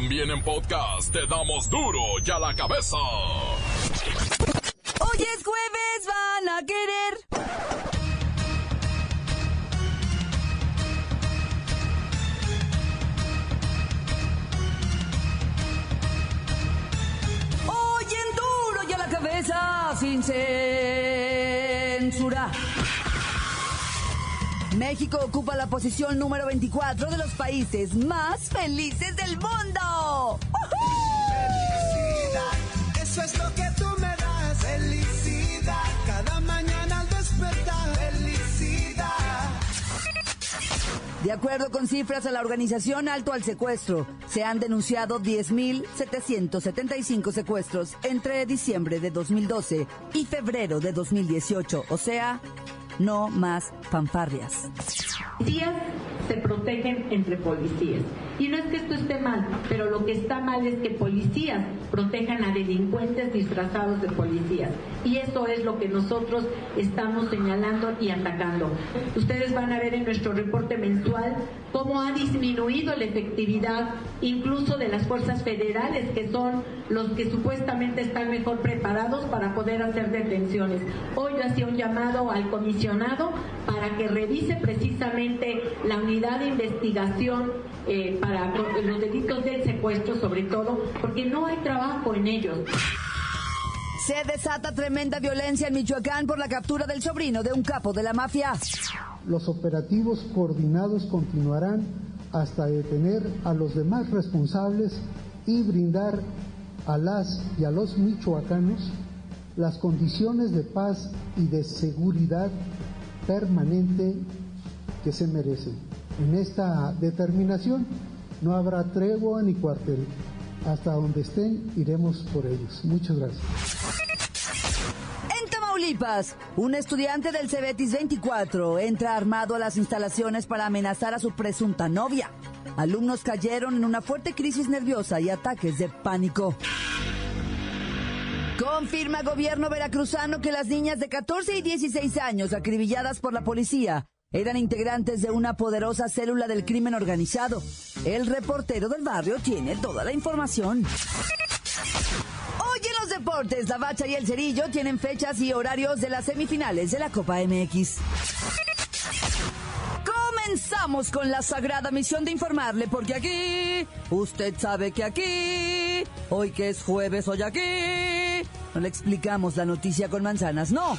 También en podcast te damos duro y a la cabeza. Hoy es jueves, van a querer. Hoy en duro y a la cabeza, sin censura. México ocupa la posición número 24 de los países más felices del mundo. Felicidad, eso es lo que tú me das. Felicidad, cada mañana al despertar. Felicidad. De acuerdo con cifras de la organización Alto al Secuestro, se han denunciado 10.775 secuestros entre diciembre de 2012 y febrero de 2018, o sea, no más fanfarrias. Se protegen entre policías. Y no es que esto esté mal, pero lo que está mal es que policías protejan a delincuentes disfrazados de policías. Y eso es lo que nosotros estamos señalando y atacando. Ustedes van a ver en nuestro reporte mensual cómo ha disminuido la efectividad incluso de las fuerzas federales, que son los que supuestamente están mejor preparados para poder hacer detenciones. Hoy yo hacía un llamado al comisionado para que revise precisamente la unidad de investigación eh, para los delitos del secuestro, sobre todo, porque no hay trabajo en ellos. Se desata tremenda violencia en Michoacán por la captura del sobrino de un capo de la mafia. Los operativos coordinados continuarán hasta detener a los demás responsables y brindar a las y a los michoacanos las condiciones de paz y de seguridad permanente que se merecen. En esta determinación no habrá tregua ni cuartel. Hasta donde estén iremos por ellos. Muchas gracias. En Tamaulipas, un estudiante del Cebetis 24 entra armado a las instalaciones para amenazar a su presunta novia. Alumnos cayeron en una fuerte crisis nerviosa y ataques de pánico. Confirma gobierno veracruzano que las niñas de 14 y 16 años acribilladas por la policía eran integrantes de una poderosa célula del crimen organizado. El reportero del barrio tiene toda la información. Hoy en los deportes, la Bacha y el Cerillo tienen fechas y horarios de las semifinales de la Copa MX. Comenzamos con la sagrada misión de informarle, porque aquí, usted sabe que aquí, hoy que es jueves, hoy aquí, no le explicamos la noticia con manzanas, no.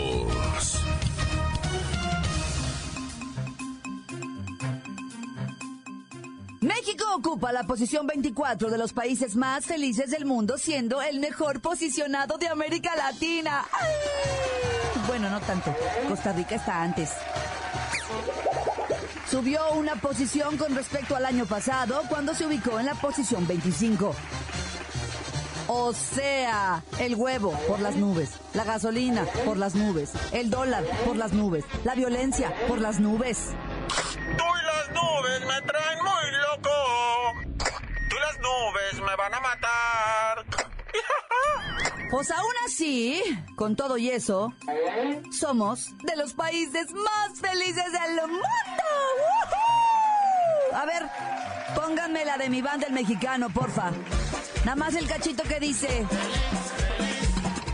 México ocupa la posición 24 de los países más felices del mundo, siendo el mejor posicionado de América Latina. Bueno, no tanto. Costa Rica está antes. Subió una posición con respecto al año pasado, cuando se ubicó en la posición 25. O sea, el huevo por las nubes, la gasolina por las nubes, el dólar por las nubes, la violencia por las nubes. Las nubes me muy loco. Tú y las nubes me van a matar. Pues aún así, con todo y eso, somos de los países más felices del mundo. A ver, pónganme la de mi banda el mexicano, porfa. Nada más el cachito que dice.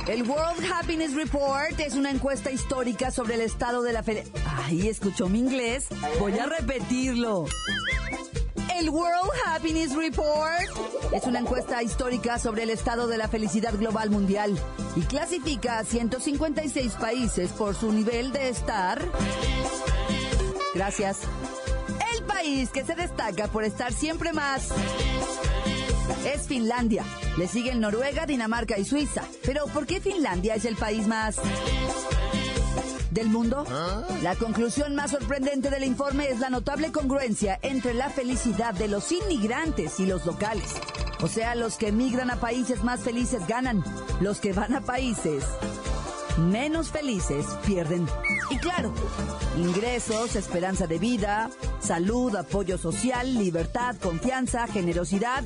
El World Happiness Report es una encuesta histórica sobre el estado de la felicidad. Ay, escuchó mi inglés. Voy a repetirlo. El World Happiness Report es una encuesta histórica sobre el estado de la felicidad global mundial y clasifica a 156 países por su nivel de estar. Gracias. El país que se destaca por estar siempre más es Finlandia. Le siguen Noruega, Dinamarca y Suiza. Pero ¿por qué Finlandia es el país más del mundo? La conclusión más sorprendente del informe es la notable congruencia entre la felicidad de los inmigrantes y los locales. O sea, los que emigran a países más felices ganan. Los que van a países menos felices pierden. Y claro, ingresos, esperanza de vida, salud, apoyo social, libertad, confianza, generosidad.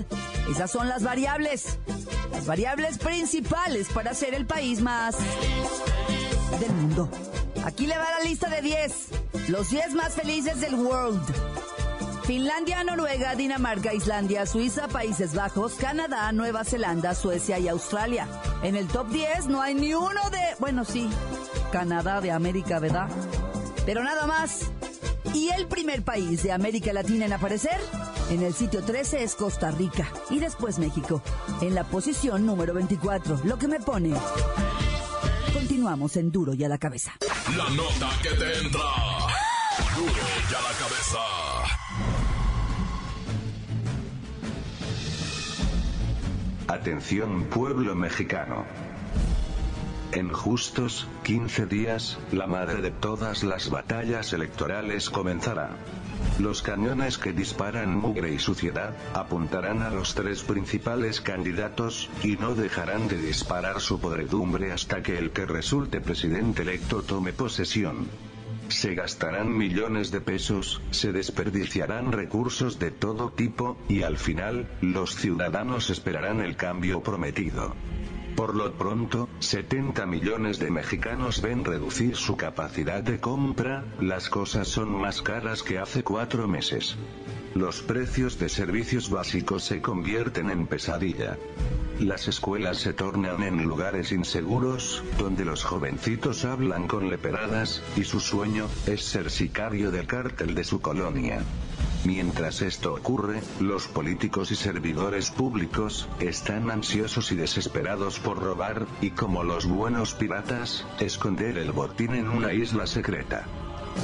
Esas son las variables. Las variables principales para ser el país más del mundo. Aquí le va la lista de 10. Los 10 más felices del world. Finlandia, Noruega, Dinamarca, Islandia, Suiza, Países Bajos, Canadá, Nueva Zelanda, Suecia y Australia. En el top 10 no hay ni uno de... Bueno, sí, Canadá de América, ¿verdad? Pero nada más. Y el primer país de América Latina en aparecer en el sitio 13 es Costa Rica y después México, en la posición número 24, lo que me pone... Continuamos en Duro y a la cabeza. La nota que te entra. Duro y a la cabeza. Atención pueblo mexicano. En justos 15 días, la madre de todas las batallas electorales comenzará. Los cañones que disparan mugre y suciedad, apuntarán a los tres principales candidatos, y no dejarán de disparar su podredumbre hasta que el que resulte presidente electo tome posesión. Se gastarán millones de pesos, se desperdiciarán recursos de todo tipo, y al final, los ciudadanos esperarán el cambio prometido. Por lo pronto, 70 millones de mexicanos ven reducir su capacidad de compra, las cosas son más caras que hace cuatro meses. Los precios de servicios básicos se convierten en pesadilla. Las escuelas se tornan en lugares inseguros, donde los jovencitos hablan con leperadas, y su sueño, es ser sicario del cártel de su colonia. Mientras esto ocurre, los políticos y servidores públicos, están ansiosos y desesperados por robar, y como los buenos piratas, esconder el botín en una isla secreta.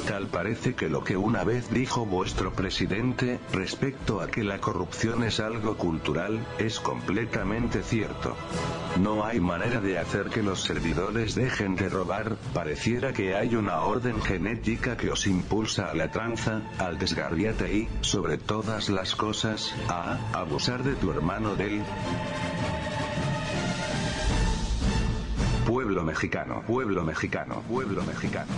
Tal parece que lo que una vez dijo vuestro presidente, respecto a que la corrupción es algo cultural, es completamente cierto. No hay manera de hacer que los servidores dejen de robar, pareciera que hay una orden genética que os impulsa a la tranza, al desgarriate y, sobre todas las cosas, a abusar de tu hermano del pueblo mexicano, pueblo mexicano, pueblo mexicano.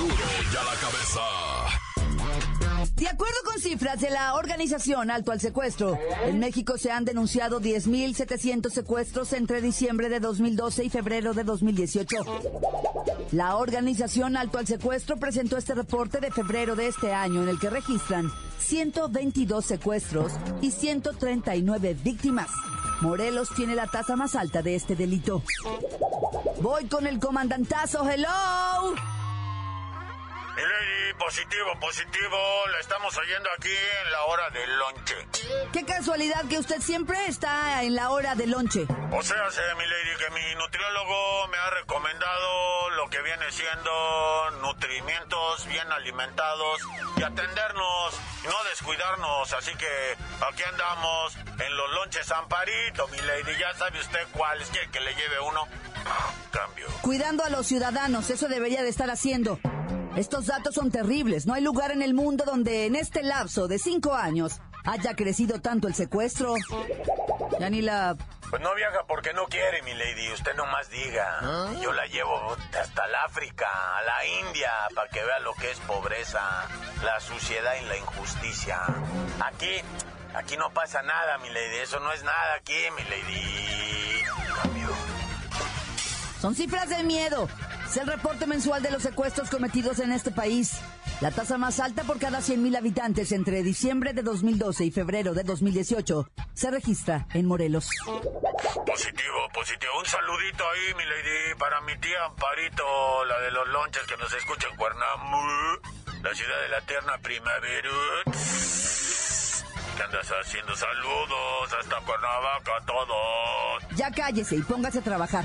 La cabeza. De acuerdo con cifras de la organización Alto al Secuestro, en México se han denunciado 10.700 secuestros entre diciembre de 2012 y febrero de 2018. La organización Alto al Secuestro presentó este reporte de febrero de este año en el que registran 122 secuestros y 139 víctimas. Morelos tiene la tasa más alta de este delito. Voy con el comandantazo, hello. Milady, positivo, positivo. La estamos oyendo aquí en la hora del lonche. Qué casualidad que usted siempre está en la hora de lonche. O sea, sé, milady, que mi nutriólogo me ha recomendado lo que viene siendo nutrimientos bien alimentados y atendernos, no descuidarnos. Así que aquí andamos en los lonches Amparito, milady. Ya sabe usted cuál. ¿Quiere que le lleve uno? Cambio. Cuidando a los ciudadanos, eso debería de estar haciendo. Estos datos son terribles. No hay lugar en el mundo donde en este lapso de cinco años haya crecido tanto el secuestro. Ya ni la... Pues no viaja porque no quiere, mi lady. Usted nomás diga. Y yo la llevo hasta el África, a la India, para que vea lo que es pobreza, la suciedad y la injusticia. Aquí, aquí no pasa nada, mi lady. Eso no es nada aquí, mi lady. Son cifras de miedo. Es el reporte mensual de los secuestros cometidos en este país. La tasa más alta por cada 100.000 habitantes entre diciembre de 2012 y febrero de 2018 se registra en Morelos. Positivo, positivo. Un saludito ahí, mi lady, para mi tía Amparito, la de los lonches que nos escucha en Cuernamú, la ciudad de la eterna primavera. ¿Qué andas haciendo? Saludos hasta Cuernavaca a todos. Ya cállese y póngase a trabajar.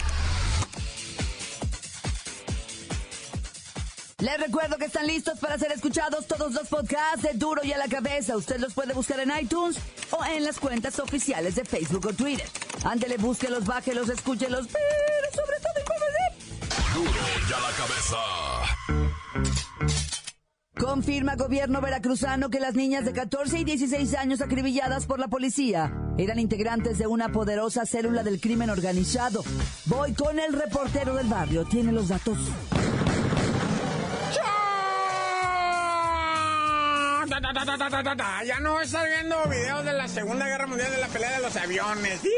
Les recuerdo que están listos para ser escuchados todos los podcasts de Duro y a la Cabeza. Usted los puede buscar en iTunes o en las cuentas oficiales de Facebook o Twitter. Ándele, búsquelos, bájelos, escúchelos, pero sobre todo infórmese. Duro y a la cabeza. Confirma gobierno veracruzano que las niñas de 14 y 16 años acribilladas por la policía eran integrantes de una poderosa célula del crimen organizado. Voy con el reportero del barrio. Tiene los datos. Ya no voy a estar viendo videos de la Segunda Guerra Mundial de la pelea de los aviones. ¡Sí!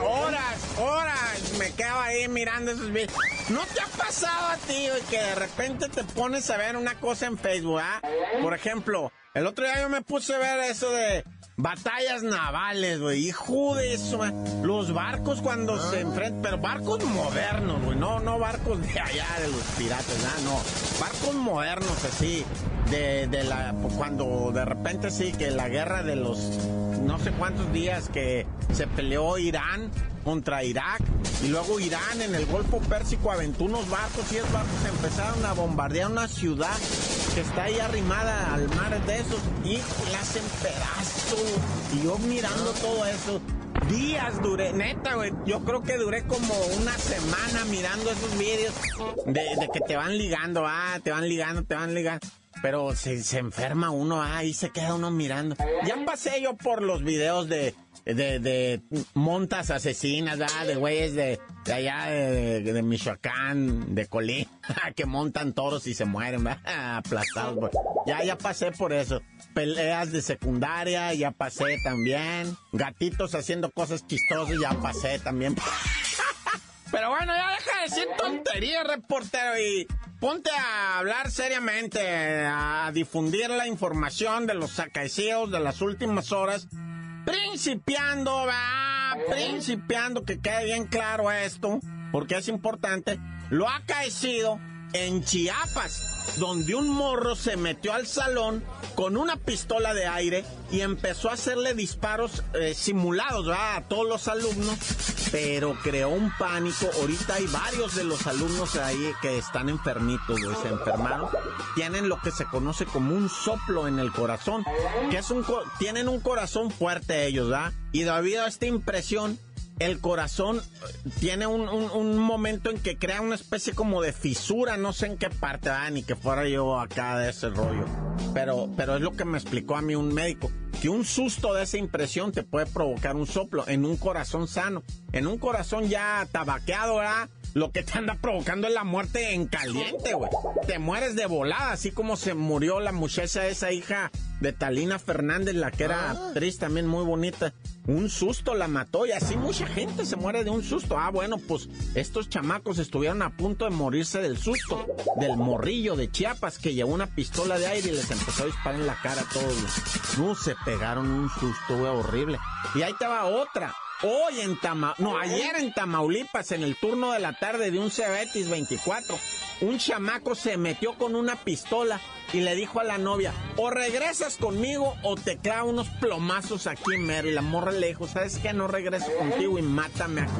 Horas, horas me quedo ahí mirando esos videos. ¿No te ha pasado a ti güey, que de repente te pones a ver una cosa en Facebook? ah? Por ejemplo, el otro día yo me puse a ver eso de batallas navales, güey. Hijo de eso. Los barcos cuando se enfrentan, pero barcos modernos, güey. No, no barcos de allá de los piratas, nada, no. Barcos modernos así. De, de la, cuando de repente sí, que la guerra de los no sé cuántos días que se peleó Irán contra Irak y luego Irán en el Golfo Pérsico aventó unos barcos y esos barcos empezaron a bombardear una ciudad que está ahí arrimada al mar de esos y la hacen pedazos. Y yo mirando todo eso, días duré, neta, güey, yo creo que duré como una semana mirando esos vídeos de, que te van ligando, ah, te van ligando, te van ligando. Pero se, se enferma uno, ah, ahí se queda uno mirando. Ya pasé yo por los videos de, de, de montas asesinas, de güeyes de, de allá de, Michoacán, de Colín, que montan toros y se mueren, aplastados. güey. Ya, ya pasé por eso. Peleas de secundaria, ya pasé también. Gatitos haciendo cosas chistosas, ya pasé también. Pero bueno, ya deja de decir tonterías, reportero, y ponte a hablar seriamente, a difundir la información de los acaecidos de las últimas horas, principiando, va, principiando, que quede bien claro esto, porque es importante, lo acaecido en Chiapas, donde un morro se metió al salón con una pistola de aire y empezó a hacerle disparos eh, simulados a todos los alumnos, pero creó un pánico. Ahorita hay varios de los alumnos ahí que están enfermitos, güey, se. Tienen lo que se conoce como un soplo en el corazón, que es un tienen un corazón fuerte ellos, ¿verdad? Y debido a esta impresión, el corazón eh, tiene un, un- momento en que crea una especie como de fisura, no sé en qué parte, ah, ni que fuera yo acá de ese rollo. Pero, pero es lo que me explicó a mí un médico, que un susto de esa impresión te puede provocar un soplo en un corazón sano, en un corazón ya tabaqueado, ¿verdad? Lo que te anda provocando es la muerte en caliente, güey. Te mueres de volada, así como se murió la muchacha esa hija de Talina Fernández, la que era actriz también muy bonita. Un susto la mató y así mucha gente se muere de un susto. Ah, bueno, pues estos chamacos estuvieron a punto de morirse del susto del morrillo de Chiapas que llevó una pistola de aire y les empezó a disparar en la cara a todos. No, se pegaron un susto, güey, horrible. Y ahí te va otra. Hoy en Tama... No, ayer en Tamaulipas, en el turno de la tarde de un Cebetis 24, un chamaco se metió con una pistola y le dijo a la novia, o regresas conmigo o te clavo unos plomazos aquí en mero. Y la morra le dijo, ¿sabes qué? No regreso contigo y mátame aquí.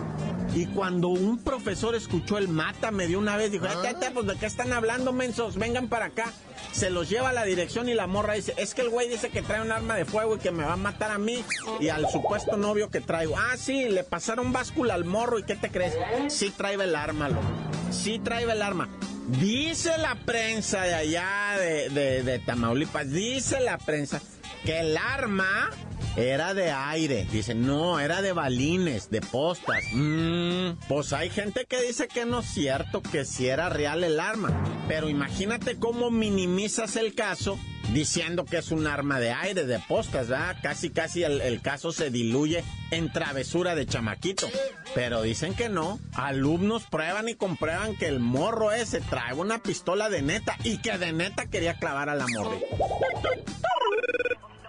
Y cuando un profesor escuchó el mátame de una vez, dijo, "Eh, eh, eh, pues de qué están hablando, mensos, vengan para acá. Se los lleva a la dirección y la morra dice, es que el güey dice que trae un arma de fuego y que me va a matar a mí y al supuesto novio que traigo. Ah, sí, le pasaron báscula al morro y ¿qué te crees? Sí trae el arma, loco. Sí trae el arma. Dice la prensa de allá de, de- de Tamaulipas, dice la prensa que el arma era de aire. Dice, no, era de balines, de postas. Mm, pues hay gente que dice que no es cierto, que sí era real el arma. Pero imagínate cómo minimizas el caso diciendo que es un arma de aire, de postas, ¿verdad? Casi, casi el, el caso se diluye en travesura de chamaquito. Pero dicen que no. Alumnos prueban y comprueban que el morro ese trae una pistola de neta y que de neta quería clavar a la.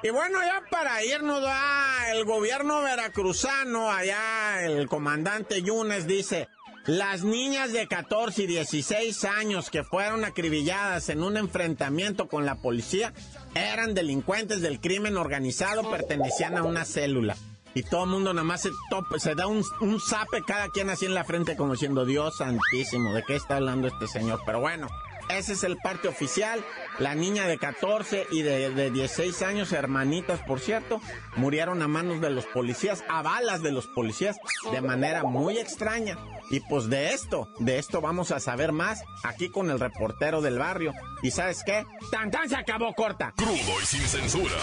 Y bueno, ya para irnos, ah, el gobierno veracruzano, allá el comandante Yunes dice, las niñas de 14 y 16 años que fueron acribilladas en un enfrentamiento con la policía eran delincuentes del crimen organizado, pertenecían a una célula. Y todo el mundo nada más se, topa- se da un, un zape cada quien así en la frente como diciendo, Dios santísimo, ¿de qué está hablando este señor? Pero bueno, ese es el parte oficial. La niña de 14 y de, de 16 años, hermanitas, por cierto, murieron a manos de los policías, a balas de los policías, de manera muy extraña. Y pues de esto, de esto vamos a saber más aquí con el reportero del barrio. ¿Y sabes qué? ¡Tan tan se acabó corta! Crudo y sin censura.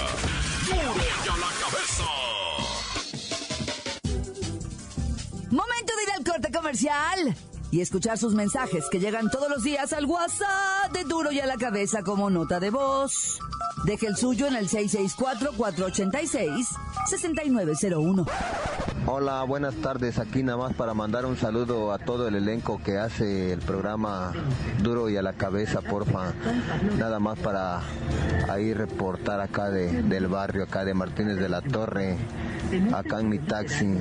¡Duro ya la cabeza! Momento de ir al corte comercial y escuchar sus mensajes que llegan todos los días al WhatsApp de Duro y a la cabeza como nota de voz. Deje el suyo en el 664-486-6901. Hola, buenas tardes. Aquí nada más para mandar un saludo a todo el elenco que hace el programa Duro y a la cabeza, porfa. Nada más para ahí reportar acá de, del barrio, acá de Martínez de la Torre, acá en mi taxi.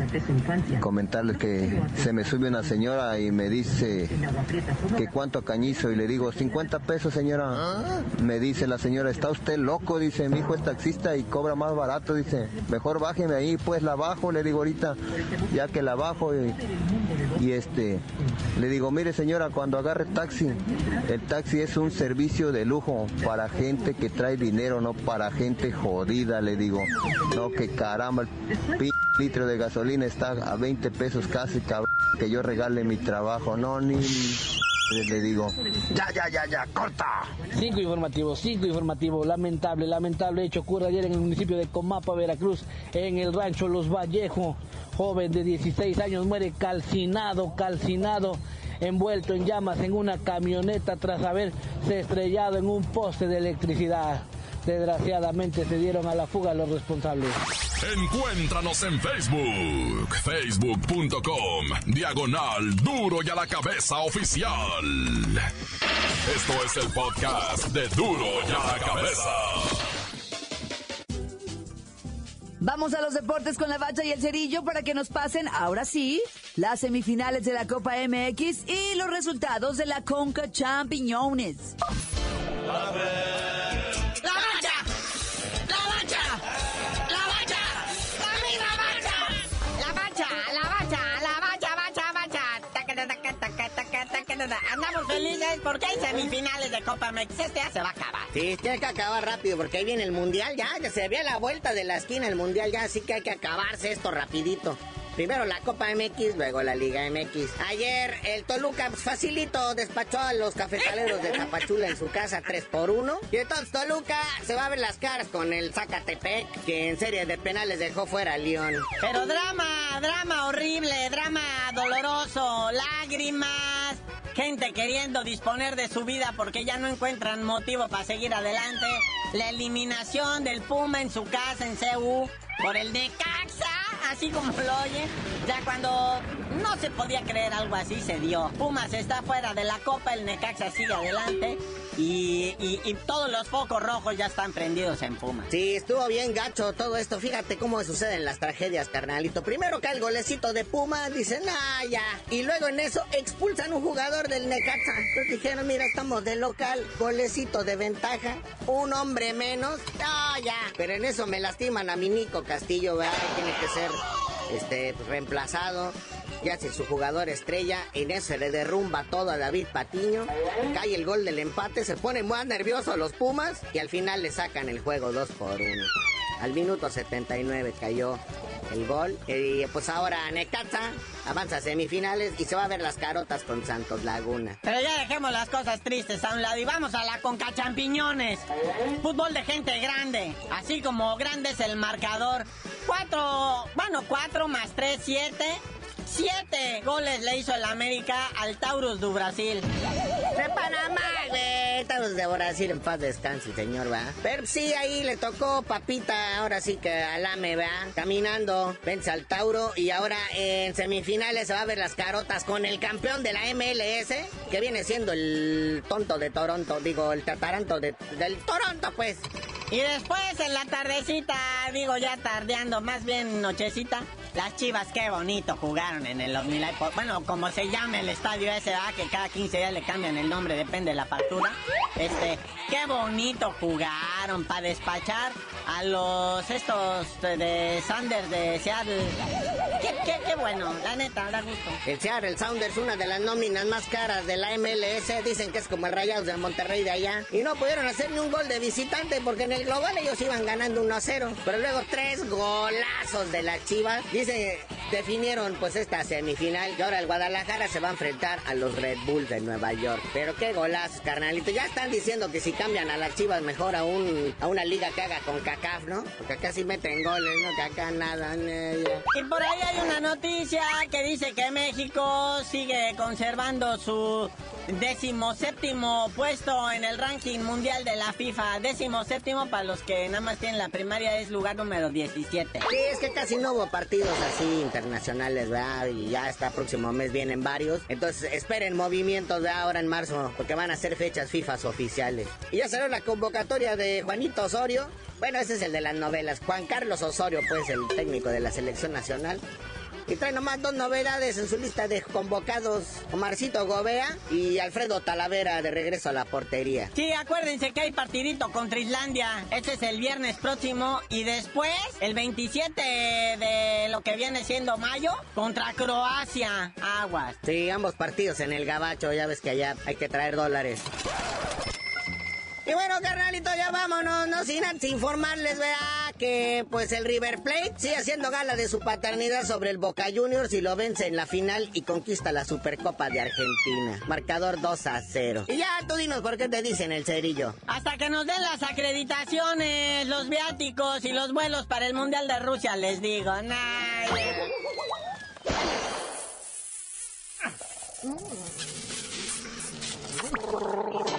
Comentarles que se me sube una señora y me dice que cuánto cañizo y le digo 50 pesos señora. Me dice la señora, está usted loco, dice, mi hijo es taxista y cobra más barato, dice, mejor bájeme ahí, pues la bajo, le digo ahorita, ya que la bajo y, y este, le digo, mire señora, cuando agarre taxi, el taxi es un servicio de lujo para gente que trae dinero, no para gente jodida, le digo, no que caramba, el p litro de gasolina está a 20 pesos casi, cabrón, que yo regale mi trabajo, no, ni... Le digo, ya, ya, ya, ya, corta. Cinco informativos, cinco informativos. Lamentable, lamentable hecho ocurre ayer en el municipio de Comapa, Veracruz, en el rancho Los Vallejo. Joven de 16 años muere calcinado, calcinado, envuelto en llamas en una camioneta tras haberse estrellado en un poste de electricidad. Desgraciadamente se dieron a la fuga los responsables. Encuéntranos en Facebook, facebook.com, diagonal duro y a la cabeza oficial. Esto es el podcast de duro y a la cabeza. Vamos a los deportes con la bacha y el cerillo para que nos pasen, ahora sí, las semifinales de la Copa MX y los resultados de la Conca Champiñones. ¡La bacha! ¡La bacha! ¡La bacha! ¡Dame la bacha! La bacha, la bacha, la bacha, bacha, bacha. Taca, taca. Andamos felices porque hay semifinales de Copa MX. Este ya se va a acabar. Sí, tiene que acabar rápido porque ahí viene el mundial ya, ya se ve la vuelta de la esquina el mundial ya, así que hay que acabarse esto rapidito. Primero la Copa MX, luego la Liga MX. Ayer el Toluca pues, facilito despachó a los cafetaleros de Tapachula en su casa 3 por 1 Y entonces Toluca se va a ver las caras con el Zacatepec, que en serie de penales dejó fuera a León. Pero drama, drama horrible, drama doloroso, lágrimas, gente queriendo disponer de su vida porque ya no encuentran motivo para seguir adelante. La eliminación del Puma en su casa en CU por el Necaxa, así como lo oye. Ya cuando no se podía creer algo así se dio. Pumas está fuera de la copa, el Necaxa sigue adelante. Y, todos los focos rojos ya están prendidos en Pumas. Sí, estuvo bien gacho todo esto. Fíjate cómo suceden las tragedias, carnalito. Primero cae el golecito de Puma, dicen, ah, ya. Y luego en eso expulsan un jugador del Necaxa. Entonces dijeron, mira, estamos de local, golecito de ventaja, un hombre menos, ya. Pero en eso me lastiman a mi Nico Castillo, ¿verdad? Tiene que ser este, reemplazado. Ya hace su jugador estrella, en eso le derrumba todo a David Patiño, cae el gol del empate, se ponen muy nerviosos los Pumas y al final le sacan el juego 2 por 1. Al minuto 79 cayó el gol y pues ahora Necaxa avanza a semifinales y se va a ver las carotas con Santos Laguna. Pero ya dejemos las cosas tristes a un lado y vamos a la Conca Champiñones. Fútbol de gente grande, así como grande es el marcador. Cuatro, bueno, cuatro más tres, siete. Siete goles le hizo el América al Taurus do Brasil. De Panamá, güey. Estamos de Brasil en paz descanse, señor, ¿va? Pero sí, ahí le tocó papita, ahora sí que alame, ¿va? Caminando, vence al Tauro y ahora en semifinales se va a ver las carotas con el campeón de la MLS, que viene siendo el tonto de Toronto, digo, el tataranto de, del Toronto, pues. Y después en la tardecita, digo ya tardeando, más bien nochecita, las chivas qué bonito jugaron en el Omnilife. Bueno, como se llama el estadio ese, ¿verdad? que cada 15 días le cambian el nombre, depende de la apertura. Este, qué bonito jugaron para despachar a los estos de Sanders de Seattle. Qué qué, bueno, la neta, da gusto. El Seattle Sounders, una de las nóminas más caras de la MLS, dicen que es como el Rayados de Monterrey de allá. Y no pudieron hacer ni un gol de visitante porque en el global ellos iban ganando 1 a 0. Pero luego tres golazos de la Chivas. Dice, definieron pues esta semifinal. Y ahora el Guadalajara se va a enfrentar a los Red Bulls de Nueva York. Pero qué golazos, carnalito. Ya están diciendo que si cambian a las Chivas mejor a, un, a una liga que haga con CACAF, ¿no? Porque acá sí meten goles, ¿no? Que acá nada. Y por ahí hay una noticia que dice que México sigue conservando su décimo séptimo puesto en el ranking mundial de la FIFA. Décimo séptimo para los que nada más tienen la primaria es lugar número 17. Sí, es que casi no hubo así internacionales, ¿verdad? Y ya hasta próximo mes vienen varios. Entonces esperen movimientos de ahora en marzo, porque van a ser fechas FIFA oficiales. Y ya salió la convocatoria de Juanito Osorio. Bueno, ese es el de las novelas. Juan Carlos Osorio, pues el técnico de la selección nacional. Y trae nomás dos novedades en su lista de convocados. Omarcito Gobea y Alfredo Talavera de regreso a la portería. Sí, acuérdense que hay partidito contra Islandia. Este es el viernes próximo. Y después, el 27 de lo que viene siendo mayo, contra Croacia. Aguas. Sí, ambos partidos en el Gabacho. Ya ves que allá hay que traer dólares. Y bueno, carnalito, ya vámonos, no sin antes informarles, vea, que pues el River Plate sigue haciendo gala de su paternidad sobre el Boca Juniors y lo vence en la final y conquista la Supercopa de Argentina. Marcador 2 a 0. Y ya, tú dinos por qué te dicen el cerillo. Hasta que nos den las acreditaciones, los viáticos y los vuelos para el Mundial de Rusia, les digo. Nah.